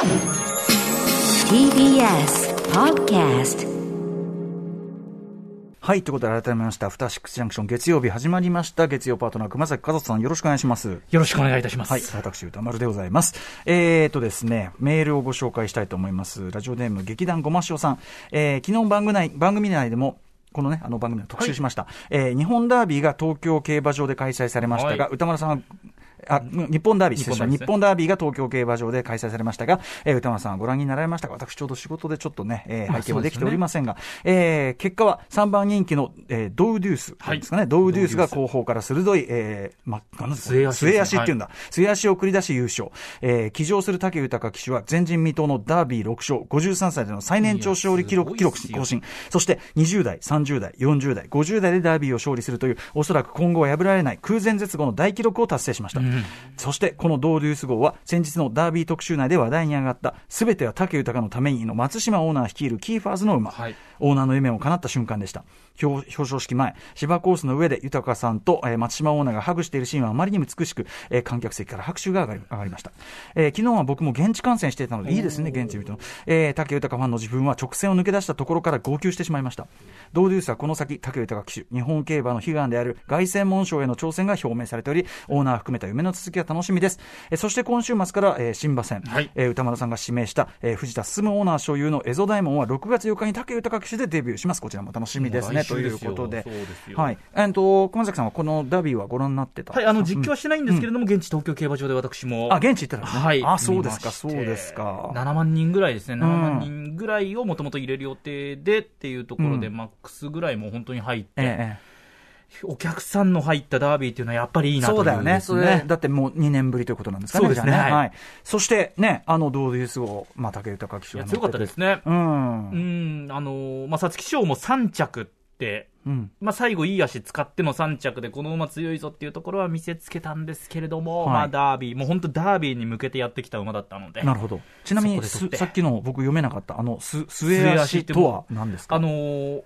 TBS Podcast はい、ということで改めまして、アフターシックスジャンクション月曜日始まりました。月曜パートナー、熊崎和人さん、よろしくお願いします。よろしくお願いいたします。はい、私、歌丸でございます。えーとですね、メールをご紹介したいと思います。ラジオネーム、劇団ごましおさん。えー、昨日番組内、番組内でも、このね、あの番組で特集しました。えー日本ダービーが東京競馬場で開催されましたが、はい歌丸さんは、あ、日本ダービー、日本ダービーですね。日本ダービーが東京競馬場で開催されましたが、えー歌丸さんはご覧になられましたか？私ちょうど仕事でちょっとね、えーまあ拝見はできておりませんが、えー結果は3番人気の、えードウデュースですかね、ドウデュースが後方から鋭い、えー、ま、なん末足ね。末足っていうんだ。末足を繰り出し優勝。えー、騎乗する武豊騎手は前人未到のダービー6勝、53歳での最年長勝利記録、記録更新。そして20代、30代、40代、50代でダービーを勝利するという、おそらく今後は破られない空前絶後の大記録を達成しました。そしてこのドウデュース号は先日のダービー特集内で話題に上がった、すべては武豊のためにの松島オーナー率いるキーファーズの馬。はいオーナーの夢も叶った瞬間でした。表表彰式前、芝コースの上で豊さんと、えー松島オーナーがハグしているシーンはあまりにも美しく、えー観客席から拍手が上がり上がりました。えー昨日は僕も現地観戦していたので、いいですね、現地見ると。えー武豊ファンの自分は直線を抜け出したところから号泣してしまいました。ドウデュースはこの先、武豊騎手、日本競馬の悲願である凱旋門賞への挑戦が表明されており、オーナー含めた夢の続きが楽しみです。えーそして今週末から、えー新馬戦、はいえー歌丸さんが指名した、えー藤田進オーナー所有のエゾダイモンは6月8日に武豊騎手でデビューします。こちらも楽しみですね。ということでではい。えっと、熊崎さんはこのダービーはご覧になってた？はい、あの、実況はしてないんですけれども、現地東京競馬場で私も。あ、現地行ったら、ね、はい。あ、そうですか、そうですか。7万人ぐらいですね。7万人ぐらいをもともと入れる予定でっていうところで、うんマックスぐらいもう本当に入って、ええお客さんの入ったダービーっていうのはやっぱりいいええ、なとそうだよね。そだってもう2年ぶりということなんですかね。そうですねはいはい。そしてね、あの、ドーデュースを、まあ、武豊騎手が強かったですね。うん。うん、あのーまあ、皐月賞も3着って、うん。まあ、最後いい足使っての3着でこの馬強いぞっていうところは見せつけたんですけれども、はいまあ、ダービー、もう本当ダービーに向けてやってきた馬だったので。なるほど。ちなみに、さっきの僕読めなかった、あの、す、末足とは何ですか？あのー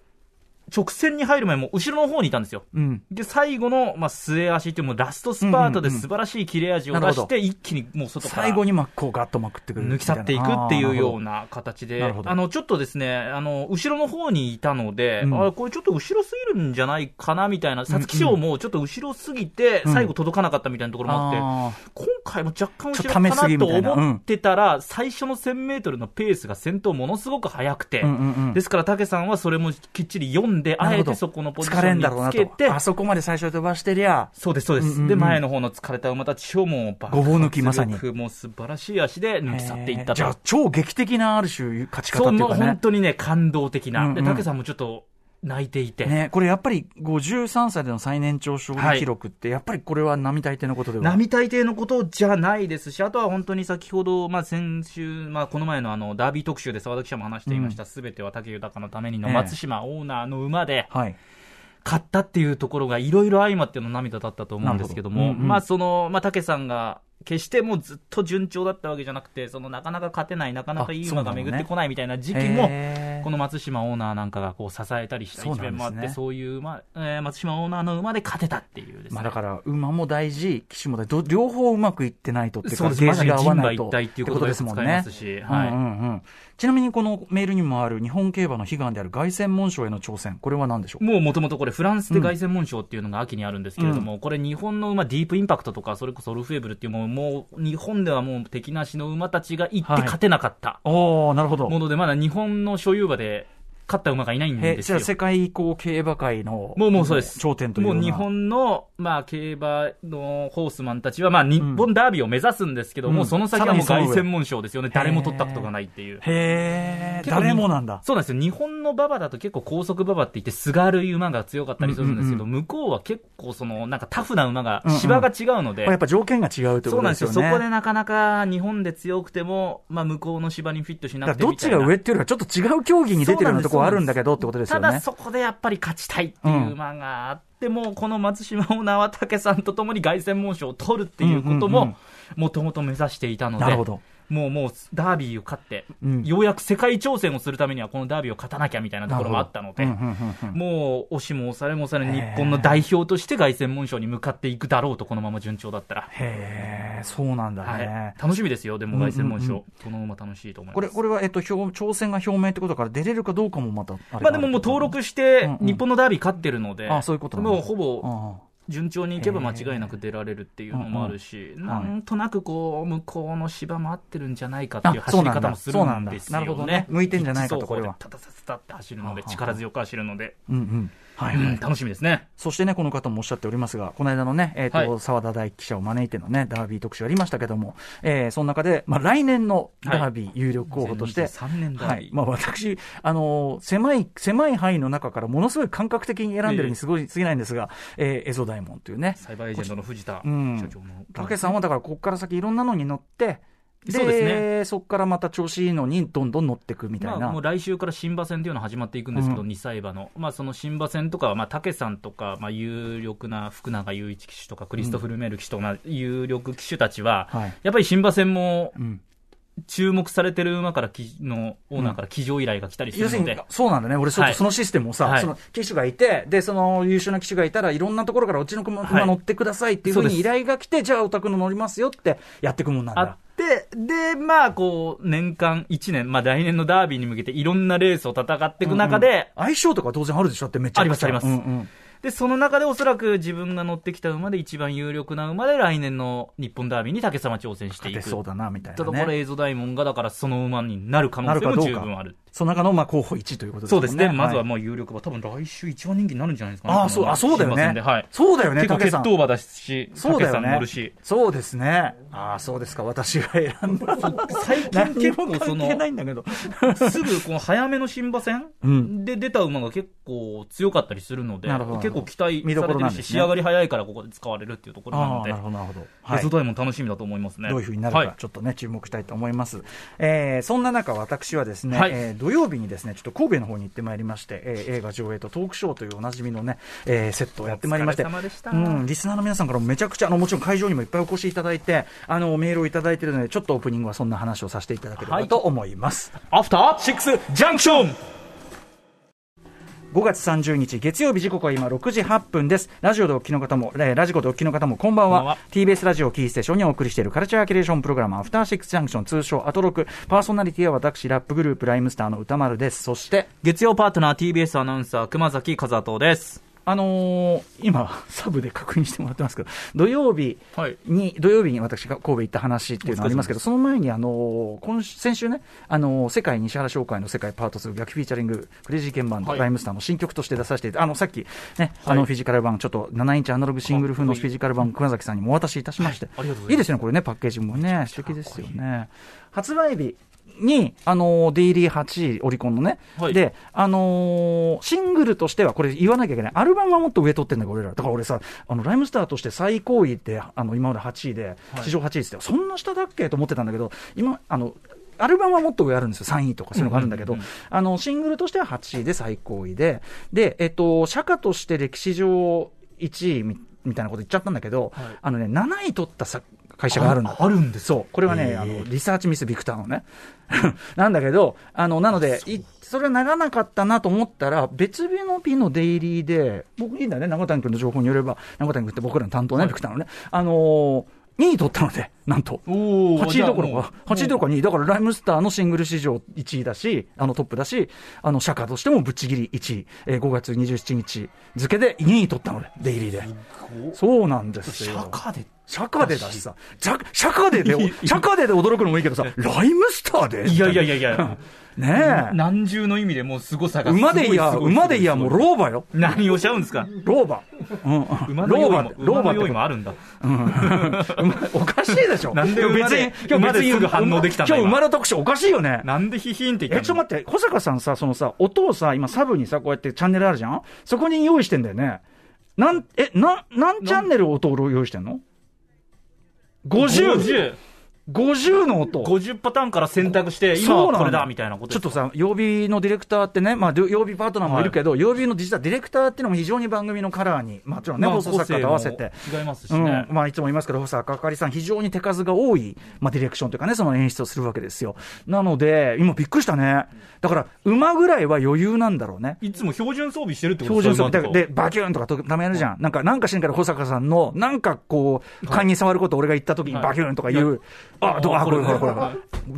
直線に入る前も後ろの方にいたんですよ。うん。で、最後の、まあ、末足っていうもうラストスパートで素晴らしい切れ味を出して、一気にもう外から最後に真っ向ガッとまくってくる抜き去っていくっていうような。な形で、あの、ちょっとですね、あの、後ろの方にいたので、うんあこれちょっと後ろすぎるんじゃないかなみたいな、皐月賞もちょっと後ろすぎて、うん最後届かなかったみたいなところもあって、あ今回も若干後ちょっと試しろかなと思ってたら、最初の1000メートルのペースが先頭ものすごく速くて、ーうんうんうん。ですから武さんはそれもきっちり読んで、なるほどあえてそこのポジションにつけて、あそこまで最初に飛ばしてりゃ、そうです、そうです。うんうんうんで、前の方の疲れた馬たちをもう爆ごぼう抜きまさにもう素晴らしい足で抜き去っていったと。じゃあ、超劇的なある種、勝ち方そう、もうっていうかね。本当にね、感動的な。で、武さんもちょっと泣いていて。ね、これやっぱり53歳での最年長勝利記録って、やっぱりこれは並大抵のことでは。並大抵のことじゃないですし、あとは本当に先ほど、まあ、先週、まあ、この前のあのダービー特集で沢田記者も話していました、すべ、ては武豊のためにのええ。松島オーナーの馬ではい。勝ったっていうところがいろいろ相まっての涙だったと思うんですけども、ど。うんうん。まあ、その、まあ、武さんが、決してもうずっと順調だったわけじゃなくて、そのなかなか勝てない、なかなかいい馬が巡ってこないみたいな時期も、へーこの松島オーナーなんかがこう支えたりした一面もあって、そうねそういう馬、えー松島オーナーの馬で勝てたっていうね。まあだから、馬も大事、騎手も大事、ど両方うまくいってないとっていうか、そうです。ゲージが合わないと。っていうことですもんね。し、はい。うんうんうんちなみにこのメールにもある日本競馬の悲願である凱旋門賞への挑戦、これは何でしょう？もうもともとこれフランスで凱旋門賞っていうのが秋にあるんですけれども、これ日本の馬ディープインパクトとか、それこそオルフェーブルっていうもう、もう日本ではもう敵なしの馬たちが行って勝てなかったおー、なるほど。もので、まだ日本の所有馬で勝った馬がいないんですよえじゃあ。世界こう競馬界のもうもうそうです。頂点というもう日本の、まあ、競馬のホースマンたちは、まあ、日本ダービーを目指すんですけど、うんもうその先はもう凱旋門賞ですよね。誰も取ったことがないっていう。へー、結構誰もなんだ。そうなんですよ。日本の馬場だと結構高速馬場って言って、すがるい馬が強かったりするんですけど、うん向こうは結構その、なんかタフな馬がうんうん、芝が違うので、これやっぱ条件が違うというそうなんですよ。そこでなかなか日本で強くても、まあ向こうの芝にフィットしなだからどっち。が上っていうよりは、ちょっと違う競技に出てるようなところはあるんだけどってことですよね。ただそこでやっぱり勝ちたいっていう馬があっても、この松島オーナーは武さんと共に凱旋門賞を取るっていうことうんうんうんも、もともと目指していたので、なるほど。もうもうダービーを勝って、うん。ようやく世界挑戦をするためにはこのダービーを勝たなきゃみたいなところもあったので、うんうんうんうん。もう押しも押されも押され日本の代表として凱旋門賞に向かっていくだろうと、このまま順調だったら。へえ、そうなんだはねい。、楽しみですよ、でも凱旋門賞、うん。うんうんこのまま楽しいと思います。これ、これは、えっと、表挑戦が表明ってことだから、出れるかどうかもまたまあでももう登録してうんうん。日本のダービー勝ってるので、あそういうことなんだ。もうほぼあ順調にいけば間違いなく出られるっていうのもあるし、なんとなくこう、向こうの芝も合ってるんじゃないかっていう走り方もするんですよそうなるほどね向いてんじゃないかとこれはタタタタタって走るので、力強く走るので、うんうん。はい、うん楽しみですね。そしてね、この方もおっしゃっておりますが、この間のね、えっ、と、はい澤田大記者を招いてのね、ダービー特集ありましたけども、えー、その中で、まあ、来年のダービー有力候補として、2023年ダービー。はい。まあ、私、あのー狭い、狭い範囲の中からものすごい感覚的に選んでるにすごい過ぎないんですが、えー、エゾダイモンというね、サイバーエージェントの藤田うん社長の。武さんはだからここから先いろんなのに乗って、そうですそこからまた調子いいのにどんどん乗っていくみたいな。まあ、もう来週から新馬戦というのが始まっていくんですけど、うん2歳馬の、まあ、その新馬戦とかは、まあ、武さんとか、まあ、有力な福永雄一騎手とか、クリストフ・ルメール騎手とか、まあ有力騎手たちは、はい。やっぱり新馬戦もうん。注目されてる馬からきのオーナーから騎乗依頼が来たりす要するにるので、、そうなんだね。俺、ちょっはい。とそのシステムをさ、はい。その騎手がいて、で、その優秀な騎手がいたらいろんなところからうちの馬はい。乗ってくださいっていうふうに依頼が来て、じゃあお宅の乗りますよってやっていくもんなんあだ。って、で、まあ、こう、年間1年、まあ、来年のダービーに向けていろんなレースを戦っていく中で、相性とか当然あるでしょ？ってめっちゃありますあります。うんうんで、その中でおそらく自分が乗ってきた馬で一番有力な馬で来年の日本ダービーに武様挑戦していく。そうだなみたいな、ただこれ、ね。エイゾダイモンがだからその馬になる可能性も十分ある。その中のまあ候補1ということですもね。そうんですね。まずははいもう有力馬、多分来週一番人気になるんじゃないですかね。ああ、そう、あ、そうだよね。はい。そうだよね、結構。決闘馬だし、そうだよね。そうですね。ああ、そうですか。私が選んだ。最近結構その、ないんだけど。すぐこの早めの新馬戦うんで出た馬が結構強かったりするので、結構期待されてるし、仕上がり早いからここで使われるっていうところなのでなる、ほど、なるほど。エゾダイモン楽しみだと思いますね。どういうふうになるはいか、ちょっとね、注目したいと思います。えーそんな中、私はですね、はいえー土曜日にですね、ちょっと神戸の方に行ってまいりまして、えー映画上映とトークショーというおなじみのね、えーセットをやってまいりまして、うん、リスナーの皆さんからもめちゃくちゃ、あの、もちろん会場にもいっぱいお越しいただいて、あの、メールをいただいているので、ちょっとオープニングはそんな話をさせていただければと思います。アフターシックスジャンクション5月30日月曜日時刻は今6時8分です。ラジオでお聞きの方も、えーラジコでお聞きの方もこんばんは。は TBS ラジオキーステーションにお送りしているカルチャーキュレーションプログラムアフターシックスジャンクション通称アトロク。パーソナリティは私、ラップグループライムスターの歌丸です。そして、月曜パートナー TBS アナウンサー熊崎和人です。あのー今、サブで確認してもらってますけど、土曜日はい。に、土曜日に私が神戸行った話っていうのがありますけど、その前に、あのー今週先週ね、あのー世界西原商会の世界パート2逆フィーチャリング、クレイジーケンバンド、はい。ライムスターの新曲として出させてあの、さっきね、あはい。のフィジカル版、ちょっと7インチアナログシングル風のフィジカル版、熊崎さんにもお渡しいたしまして、ありがとうございます。いいですね、これね、パッケージもね、素敵ですよね。発売日に、あのーデイリー8位、オリコンのね、はい。で、あのーシングルとしては、これ言わなきゃいけない。アルバムはもっと上取ってんだから、俺ら。だから俺さ、あの、ライムスターとして最高位で、あの、今まで8位で、はい。史上8位って言って、そんな下だっけと思ってたんだけど、今、あの、アルバムはもっと上あるんですよ。3位とかそういうのがあるんだけど、あの、シングルとしては8位で最高位で、で、えっと、社歌として歴史上1位みみたいなこと言っちゃったんだけど、はい。あのね、7位取ったさ会社があるんだ。ああるんですそう。これはね、あの、リサーチミスビクターのね。なんだけど、あの、なので、いそれはならなかったなと思ったら、別日の日のデイリーで、僕いいんだよね、長谷君の情報によれば、長谷君って僕らの担当ね、はいビクターのね。あのー2位取ったので、なんと。お8位どころか、8位どころか2位。だからライムスターのシングル史上1位だし、あのトップだし、あの、社歌としてもぶっちぎり1位。えー5月27日付で2位取ったので、デイリーで。そうなんですよ。社歌で社歌でだしさ、社社歌でで、社歌でで驚くのもいいけどさ、ライムスターでいやいやいやいや、ねえ。何重の意味でもう凄さが馬でいや、すごい馬でいや、もう老婆よ。何をしちゃうんですか？老婆。うんうん。馬の用意も、老婆馬の用意もあるんだ。馬おかしいでしょ。なんで今日別に馬で、馬ですぐ反応できた今今日馬の特集おかしいよね。なんでヒヒンってえ、言ったの？ちょっと待って、小坂さんさ、そのさ、音をさ、今サブにさ、こうやってチャンネルあるじゃん？そこに用意してんだよね。なん、え、な、何チャンネル音を用意してんの ?50! 50 50の音。50パターンから選択して、今はこれだみたいなことちょっとさ、曜日のディレクターってね、まあ、曜日パートナーもいるけど、曜日の実はディレクターっていうのも非常に番組のカラーに、もちろんね、放送作家と合わせて。違いますしうんね。まあ、いつも言いますけど、細川あかりさん、非常に手数が多い、まあ、ディレクションというかね、その演出をするわけですよ。なので、今びっくりしたね。だから、馬ぐらいは余裕なんだろうね。いつも標準装備してるってこと標準装備でバキューンとかとためやるじゃん。なんか、なんかしんから保坂さんの、なんかこう、勘に触ること俺が言った時にはいバキューンとか言う。あ、どう、あ、これ、これ、これ。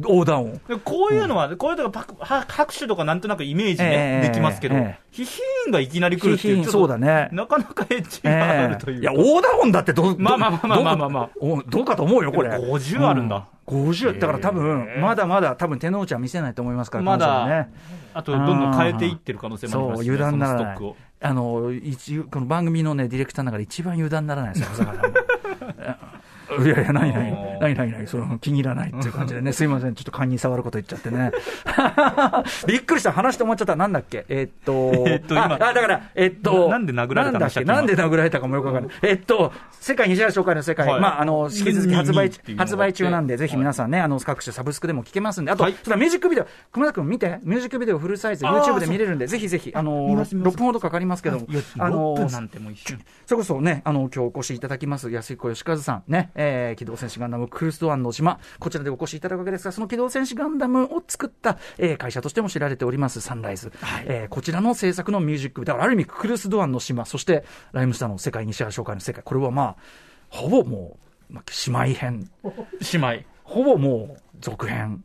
横断音。でこういうのは、こういうのがパクは拍手とかなんとなくイメージえね、えできますけどええ、ヒヒーンがいきなり来るっていう、そうだねなかなかエッジがあるというか。いや、横断音だってど、どまあまあまあまあまあまあまあどうかと思うよ、これ。でも50あるんだうん。50。だから多分、まだまだ多分手の内は見せないと思いますから、まだね。、あとどんどん変えていってる可能性もありますしね油断ならない。あの、一、この番組のね、ディレクターの中で一番油断ならないですよ、小坂さんも。いやい。や、何何おー何何何その気に入らないっていう感じでね、すいません、ちょっと勘に触ること言っちゃってね。びっくりした、話して思っちゃった、なんだっけ？えっと、えっと今。あ、あだから、えっと、ななんで殴られたんだっけ？なんで殴られたかもよくわかんない。えっと、世界西原紹介の世界、はい。まあ、あの、引き続き発売発売中なんで、ぜひ皆さんね、あの、各種サブスクでも聞けますんで、あと、はい。ミュージックビデオ、熊田君見て、ミュージックビデオフルサイズ、YouTube で見れるんで、ぜひぜひ、あの、見ます見ます。6分ほどかかりますけども。いや、あの6分なんてもう一瞬。それこそね、あの、今日お越しいただきます、安彦義和さん、ね、えー、機動戦士ガンダムクルスドアンの島、こちらでお越しいただくわけですが、その機動戦士ガンダムを作った、えー、会社としても知られております、サンライズ。えー、こちらの制作のミュージック、だからある意味、クルスドアンの島、そして、ライムスターの世界西原紹介の世界、これはまあ、ほぼもう、まあ、姉妹編、姉妹。ほぼもう、続編。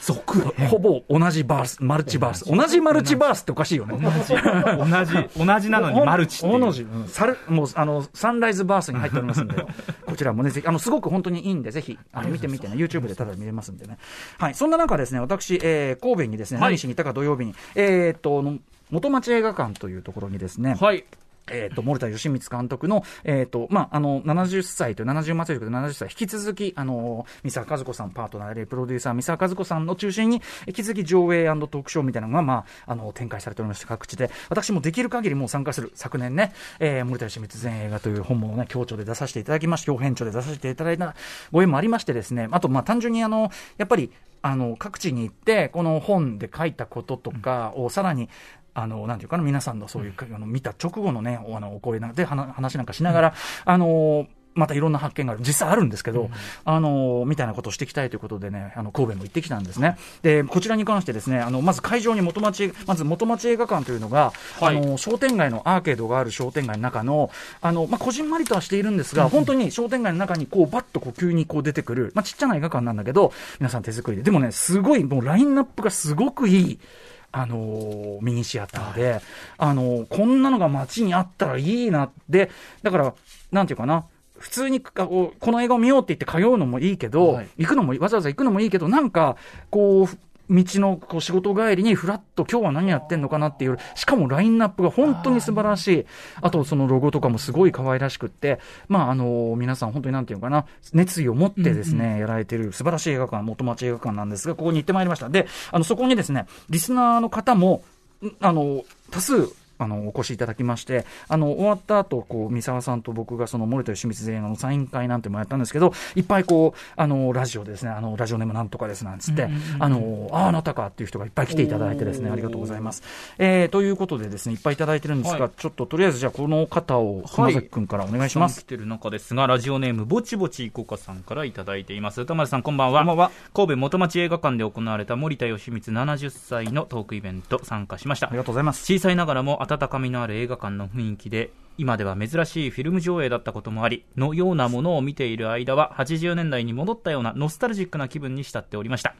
続ほぼ同じバース、マルチバース。同じマルチバースっておかしいよね。同じ、同じなのにマルチ。同じ、うんサルもうあのサンライズバースに入っておりますんで、こちらもね、ぜひ、あのすごく本当にいいんで、ぜひあの見てみてね、YouTube でただ見れますんでね。はい、そんな中ですね、私、えー神戸にですね、はい何しに行ったか土曜日に、えーっと、の元町映画館というところにですね、はい。えっ、と、森田義満監督の、えっ、と、まあ、あの、70歳という70祭りという70歳、引き続き、あの、三沢和子さんパートナーで、プロデューサー三沢和子さんの中心に、引き続き上映トークショーみたいなのが、まあ、あの、展開されておりまして、各地で、私もできる限りもう参加する、昨年ね、えー、森田義満全映画という本もね、協調で出させていただきまして、表編長で出させていただいたご縁もありましてですね、あと、まあ、単純にあの、やっぱり、あの、各地に行って、この本で書いたこととかをさらに、あの、なんていうかな、皆さんのそういう、あの見た直後のね、おあの、お声なんで話話なんかしながら、あの、またいろんな発見がある。実際あるんですけど、あの、みたいなことをしていきたいということでね、あの、神戸も行ってきたんですね。で、こちらに関してですね、あの、まず会場に元町、まず元町映画館というのが、はいあの、商店街のアーケードがある商店街の中の、あの、まあ、こじんまりとはしているんですが、本当に商店街の中にこう、バッとこう、急にこう出てくる、まあ、ちっちゃな映画館なんだけど、皆さん手作りで。でもね、すごい、もうラインナップがすごくいい、あのーミニシアターで、あのーこんなのが街にあったらいいなって、だから、なんていうかな、普通にこの映画を見ようって言って通うのもいいけど、はい。行くのも、わざわざ行くのもいいけど、なんか、こう、道のこう仕事帰りにフラッと今日は何やってんのかなっていう、しかもラインナップが本当に素晴らしい。あとそのロゴとかもすごい可愛らしくって、まああの、皆さん本当になんていうのかな、熱意を持ってですね、やられてる素晴らしい映画館、元町映画館なんですが、ここに行ってまいりました。で、あの、そこにですね、リスナーの方も、んあの、多数、あの、お越しいただきまして、あの、終わった後、こう、三沢さんと僕がその森田義満全映画のサイン会なんてもやったんですけど、いっぱいこう、あの、ラジオでですね、あの、ラジオネームなんとかですなんつって、あの、ああ、あなたかっていう人がいっぱい来ていただいてですね、ありがとうございます。えー、ということでですね、いっぱいいただいてるんですが、はいちょっととりあえずじゃあこの方を、熊崎くんからお願いします。来てる中ですが、ラジオネーム、ぼちぼちいこかさんからいただいています。歌丸さん、こんばんは。こんばんは神戸元町映画館で行われた森田義満70歳のトークイベント参加しましたあり。がとうございます。小さいながらも温かみのある映画館の雰囲気で、今では珍しいフィルム上映だったこともあり、のようなものを見ている間は、80年代に戻ったようなノスタルジックな気分に浸っておりました。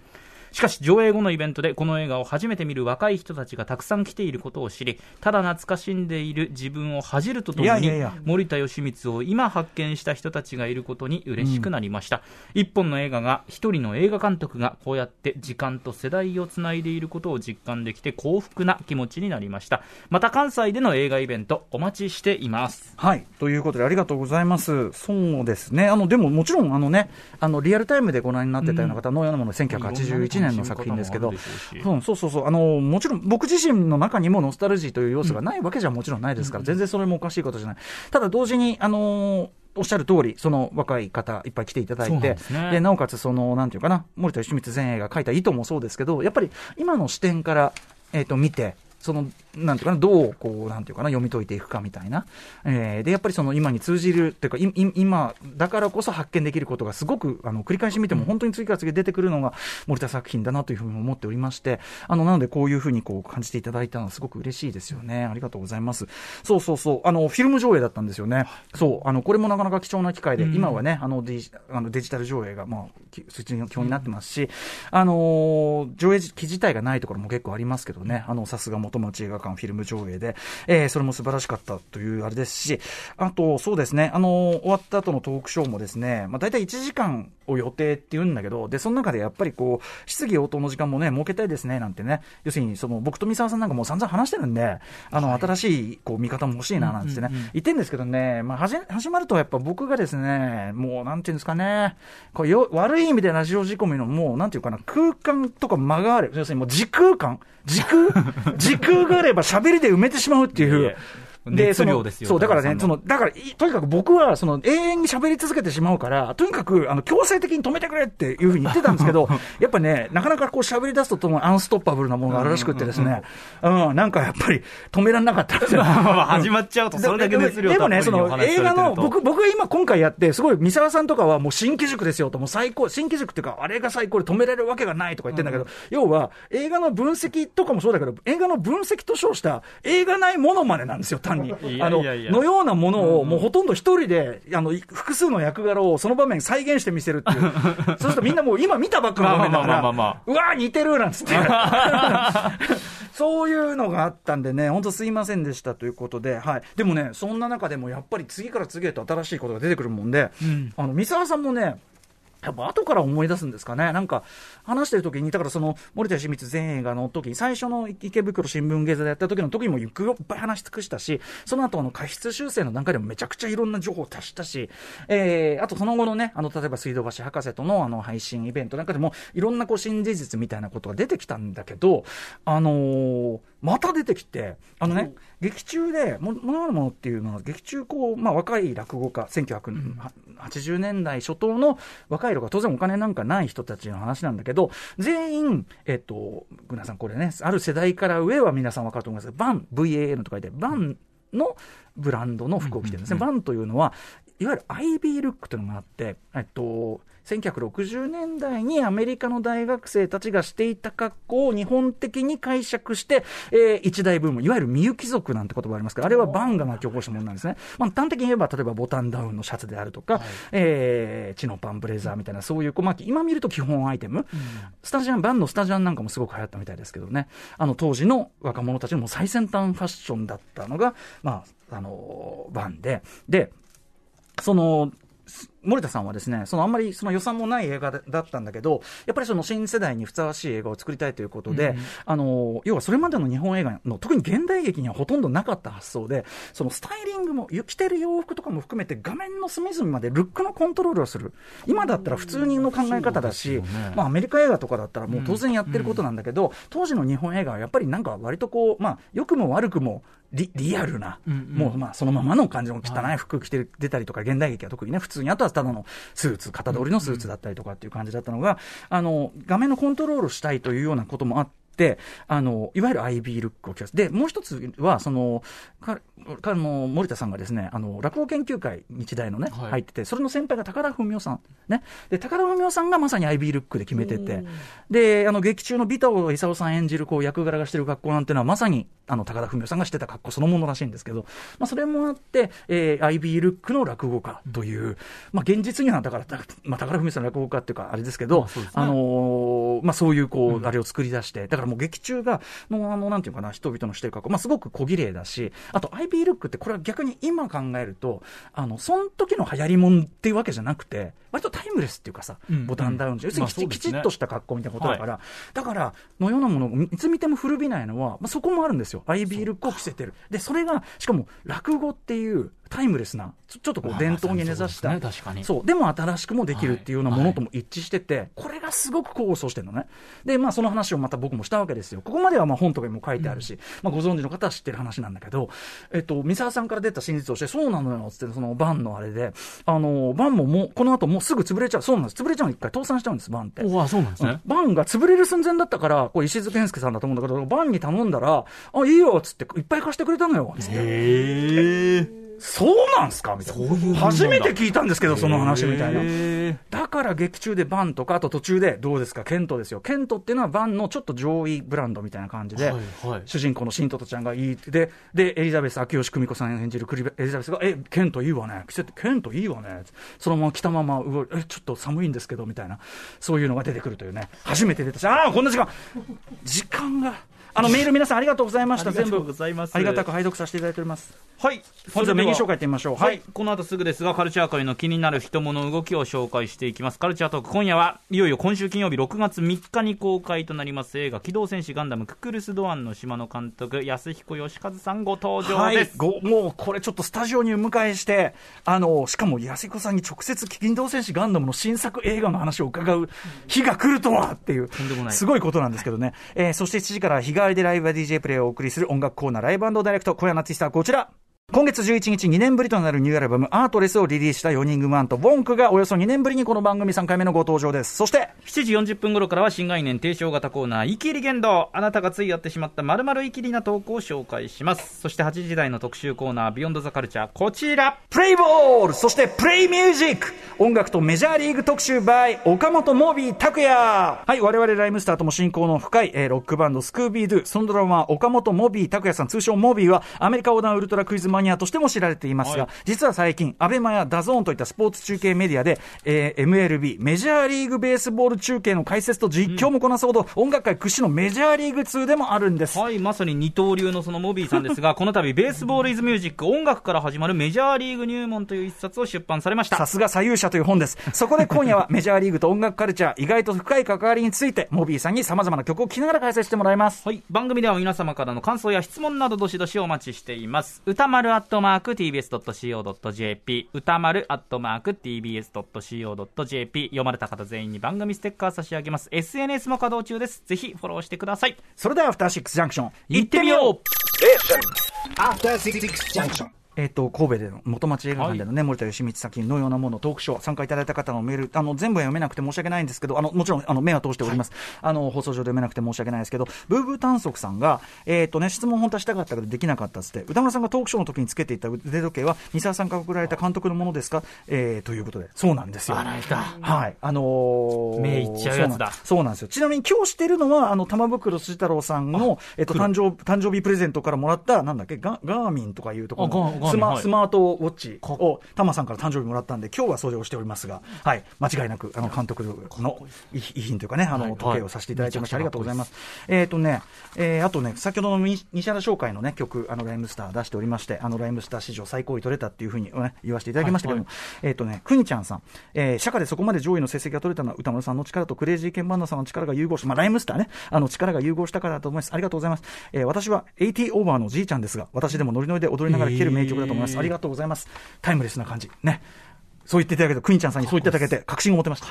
しかし上映後のイベントでこの映画を初めて見る若い人たちがたくさん来ていることを知りただ懐かしんでいる自分を恥じるとともに森田義満を今発見した人たちがいることに嬉しくなりました、一本の映画が一人の映画監督がこうやって時間と世代をつないでいることを実感できて幸福な気持ちになりましたまた関西での映画イベントお待ちしていますはい。ということで、ありがとうございます。そうですね。あの、でも、もちろん、あのね、あの、リアルタイムでご覧になってたような方のようなもの、1981年の作品ですけど、うん、そうそうそう。あの、もちろん、僕自身の中にもノスタルジーという要素がないわけじゃもちろんないですから、全然それもおかしいことじゃない。ただ、同時に、あのおっしゃる通り、その若い方いっぱい来ていただいて、なね、なおかつ、その、なんていうかな、森田義満前衛が書いた意図もそうですけど、やっぱり今の視点から、えっ、ー、と、見て、その、なんていうかな、どう、こう、なんていうかな、読み解いていくかみたいな。えー、で、やっぱりその今に通じるっていうか、い今、だからこそ発見できることがすごく、あの、繰り返し見ても本当に次から次へ出てくるのが森田作品だなというふうに思っておりまして、あの、なのでこういうふうにこう感じていただいたのはすごく嬉しいですよね。ありがとうございます。そうそうそう、あの、フィルム上映だったんですよね。そう、あの、これもなかなか貴重な機会で、今はね、あのデジ、あのデジタル上映が、まあ、そっちに基本になってますし、あの、上映機自体がないところも結構ありますけどね、あの、さすが元町映画館フィルムム上映で、えー、それも素晴らしかったというあれですし、あと、そうですね、あの、終わった後のトークショーもですね、まあ、大体1時間を予定って言うんだけど、で、その中でやっぱりこう、質疑応答の時間もね、設けたいですね、なんてね、要するに、その、僕と三沢さんなんかもう散々話してるんで、あの、はい、新しい、こう、見方も欲しいな、なんてね、言ってんですけどね、まあ、はじ、始まるとやっぱ僕がですね、もう、なんていうんですかね、こうよ悪い意味でラジオ仕込みの、もう、なんていうかな、空間とか間がある、要するにもう時空間、時空、時 空があれば喋りで埋めてしまうっていう。で、その、そう、だからね、その、だから、とにかく僕は、その、永遠に喋り続けてしまうから、とにかく、あの、強制的に止めてくれっていうふうに言ってたんですけど、やっぱね、なかなかこう喋り出すとともにアンストッパブルなものがあるらしくてですね、うん、なんかやっぱり止められなかったんですよ。始まっちゃうと、それだけ熱量でもね、その、映画の、僕、僕が今今回やって、すごい、三沢さんとかはもう新機軸ですよと、もう最高、新機軸っていうか、あれが最高で止められるわけがないとか言ってんだけど、要は、映画の分析とかもそうだけど、映画の分析と称した映画ないものまでなんですよ、単に。あの、のようなものを、もうほとんど一人で、あの、複数の役柄をその場面再現して見せるっていう。そうするとみんなもう今見たばっかの場面だから、うわ似てるなんつって。そういうのがあったんでね、本当すいませんでしたということで、はい。でもね、そんな中でもやっぱり次から次へと新しいことが出てくるもんで、うん、あの、三沢さんもね、やっぱ後から思い出すんですかね。なんか、話してる時に、だからその、森田清水前映画の時に、最初の池袋新聞芸座でやった時の時にも、いっぱい話し尽くしたし、その後の過失修正の段階でもめちゃくちゃいろんな情報を足したし、えー、あとその後のね、あの、例えば水道橋博士とのあの、配信イベントなんかでも、いろんなこう、新事実みたいなことが出てきたんだけど、あのーまた出てきて、あのね、劇中で、ものあるものっていうのは、劇中こう、まあ、若い落語家、1980年代初頭の若いのが、当然お金なんかない人たちの話なんだけど、全員、えっと、皆さんこれね、ある世代から上は皆さん分かると思いますが、バン、VAN と書いて、バンのブランドの服を着てるんですね。バンというのは、いわゆる IB ルックというのがあって、えっと、1960年代にアメリカの大学生たちがしていた格好を日本的に解釈して、えー、一大ブーム、いわゆるみゆき族なんて言葉ありますけど、あれはバンガが起こしたものなんですね。まあ、端的に言えば、例えばボタンダウンのシャツであるとか、はい、えー、チノパンブレザーみたいな、そういう、まあ、今見ると基本アイテム、うん、スタジャン、バンのスタジャンなんかもすごく流行ったみたいですけどね、あの当時の若者たちのも最先端ファッションだったのが、まあ、あの、バンで、で、その、森田さんはですね、そのあんまりその予算もない映画だったんだけど、やっぱりその新世代にふさわしい映画を作りたいということで、うん、あの、要はそれまでの日本映画の、特に現代劇にはほとんどなかった発想で、そのスタイリングも、着てる洋服とかも含めて画面の隅々までルックのコントロールをする。今だったら普通人の考え方だし、ね、まあアメリカ映画とかだったらもう当然やってることなんだけど、うん、当時の日本映画はやっぱりなんか割とこう、まあ良くも悪くもリリアルな、うんうん、もうまあそのままの感じの汚い服着て出たりとか、現代劇は特にね、普通に、あとはただのスーツ、型通りのスーツだったりとかっていう感じだったのが、あの、画面のコントロールしたいというようなこともあって、あの、いわゆる IB ルックを着。で、もう一つは、その、か、かの、森田さんがですね、あの、落語研究会、日大のね、はい、入ってて、それの先輩が高田文夫さん。ね。で、高田文夫さんがまさに IB ルックで決めてて、で、あの、劇中の尾藤勲さん演じる、こう、役柄がしてる学校なんていうのは、まさに、あの、高田文夫さんがしてた格好そのものらしいんですけど、まあ、それもあって、えー、IB ルックの落語家という、まあ、現実には、だから、まあ、高田文夫さんの落語家っていうか、あれですけど、まあ、ね、あのー、まあ、そういう、こう、あれを作り出して、だからもう劇中が、の、あの、なんていうかな、人々のしてる格好、まあ、すごく小綺麗だし、あと IB ルックって、これは逆に今考えると、あの、その時の流行りもんっていうわけじゃなくて、割とタイムレスっていうかさ、ボタンダウン要するにき,、ちっとした格好みたいなことだから、だから、のようなものをいつ見ても古びないのは、まあ、そこもあるんですよ。IB ルックを着せてる。で、それが、しかも、落語っていう、タイムレスな、ちょちょっとこう伝統に根ざした、そうですね確かにそう、でも新しくもできるっていうようなものとも一致してて、これがすごく構想してるのね。で、まあその話をまた僕もしたわけですよ。ここまではまあ本とかにも書いてあるし、まあご存知の方は知ってる話なんだけど、えっと、三沢さんから出た真実として、そうなのよ、つって、そのバンのあれで、あの、バンももう、この後もうすぐ潰れちゃう。そうなんです。潰れちゃうの一回倒産しちゃうんです、バンって。おあそうなんですね。バンが潰れる寸前だったから、これ石津健介さんだと思うんだけど、バンに頼んだら、あ、いいよ、つって、いっぱい貸してくれたのよ、つって。へえ。そうなんすか？みたいな。初めて聞いたんですけど、その話みたいな。へだから劇中でバンとか、あと途中で、どうですか、ケントですよ。ケントっていうのはバンのちょっと上位ブランドみたいな感じで、はいはい主人公のシントトちゃんがいいで、で、エリザベス、秋吉久美子さん演じるクリベエリザベスが、え、ケントいいわね。季節ケントいいわね。そのまま着たまま動いえ、ちょっと寒いんですけど、みたいな、そういうのが出てくるというね。初めて出たし、ああ、こんな時間時間が。あの、メール皆さんありがとうございました。全部ございますありがたく拝読させていただいております。はい。本日はメニュー紹介いってみましょう。はい、この後すぐですが、カルチャー界の気になる人物動きを紹介していきます。カルチャートーク、今夜はいよいよ今週金曜日6月3日に公開となります映画、機動戦士ガンダムククルス・ドアンの島の監督、安彦義和さんご登場はいです。、ごもうこれちょっとスタジオにお迎えして、あのしかも安彦さんに直接、機動戦士ガンダムの新作映画の話を伺う日が来るとはっていう、んでもないすごいことなんですけどね、えーそして7時から日替わりでライブは DJ プレイをお送りする音楽コーナー、ライブダイレクト、今夜のアーティストはこちら。今月11日、2年ぶりとなるニューアルバム、アートレスをリリースした4人組アント、ウォンクがおよそ2年ぶりにこの番組3回目のご登場です。そして、7時40分頃からは新概念提唱型コーナー、イキリ言動。あなたがついやってしまった〇〇イキリな投稿を紹介します。そして8時台の特集コーナー、ビヨンドザカルチャー、こちら。プレイボールそしてプレイミュージック音楽とメジャーリーグ特集 by 岡本モービー拓也はい、我々ライムスターとも親交の深い、えーロックバンドスクービードゥ、そのドラマー岡本モービー拓也さん、通称モービーはアメリカ横断ウルトラクイズマニアとしても知られていますが、はい実は最近、アベマやダゾーンといったスポーツ中継メディアで、えー MLB、メジャーリーグベースボール中継の解説と実況もこなすほど、音楽界屈指のメジャーリーグ通でもあるんです。はい、まさに二刀流のそのモビーさんですが、この度、 Baseball Is Music、音楽から始まるメジャーリーグ入門という一冊を出版されました。さすが左右社という本です。そこで今夜はメジャーリーグと音楽カルチャー、意外と深い関わりについて、モビーさんに様々な曲を聴きながら解説してもらいます。はい。番組では皆様からの感想や質問などどしどしお待ちしています。歌丸アットマーク tbs.co.jp 歌丸アットマーク tbs.co.jp 読まれた方全員に番組ステッカー差し上げます。SNS も稼働中です。ぜひフォローしてください。それでは、アフターシックスジャンクション、行ってみようえアフターシックスジャンクションえっ、と、神戸での元町映画館でのね、森田義満作品のようなものトークショー、参加いただいた方のメール、あの、全部は読めなくて申し訳ないんですけど、あの、もちろん、あの、目は通しております。あの、放送上で読めなくて申し訳ないですけど、ブーブー短足さんが、えっ、とね、質問本当はしたかったけどできなかったっつって、歌村さんがトークショーの時につけていた腕時計は、三沢さんから送られた監督のものですか？えー、ということで、そうなんですよ。あらいたはい。あのー目いっちゃうやつだそうなんそうなんですよ。ちなみに今日してるのは、あの、玉袋筋太郎さんの、えっと、誕生、誕生日プレゼントからもらった、なんだっけ、ガガーミンとかいうところスマはいスマートウォッチを、タマさんから誕生日もらったんで、今日はそれをしておりますが、はい。間違いなく、あの、監督の遺遺品というかね、あの、時計をさせていただいてました。ありがとうございます。えっとね、えーあとね、先ほどの西西原商会のね、曲、あの、ライムスター出しておりまして、あの、ライムスター史上最高位取れたっていうふうに、ね、言わせていただきましたけども、えっとね、くにちゃんさん、えー、社会でそこまで上位の成績が取れたのは歌丸さんの力とクレイジーケンバンドさんの力が融合し、まあ、ライムスターね、あの、力が融合したからだと思います。ありがとうございます。えー私は80オーバーのじいちゃんですが、私でもノリノリで踊りながら聴ける名曲だと思います。えーありがとうございます。タイムレスな感じ。ね。そう言っていただけて、くにちゃんさんにそう言っていただけて、確信を持てました。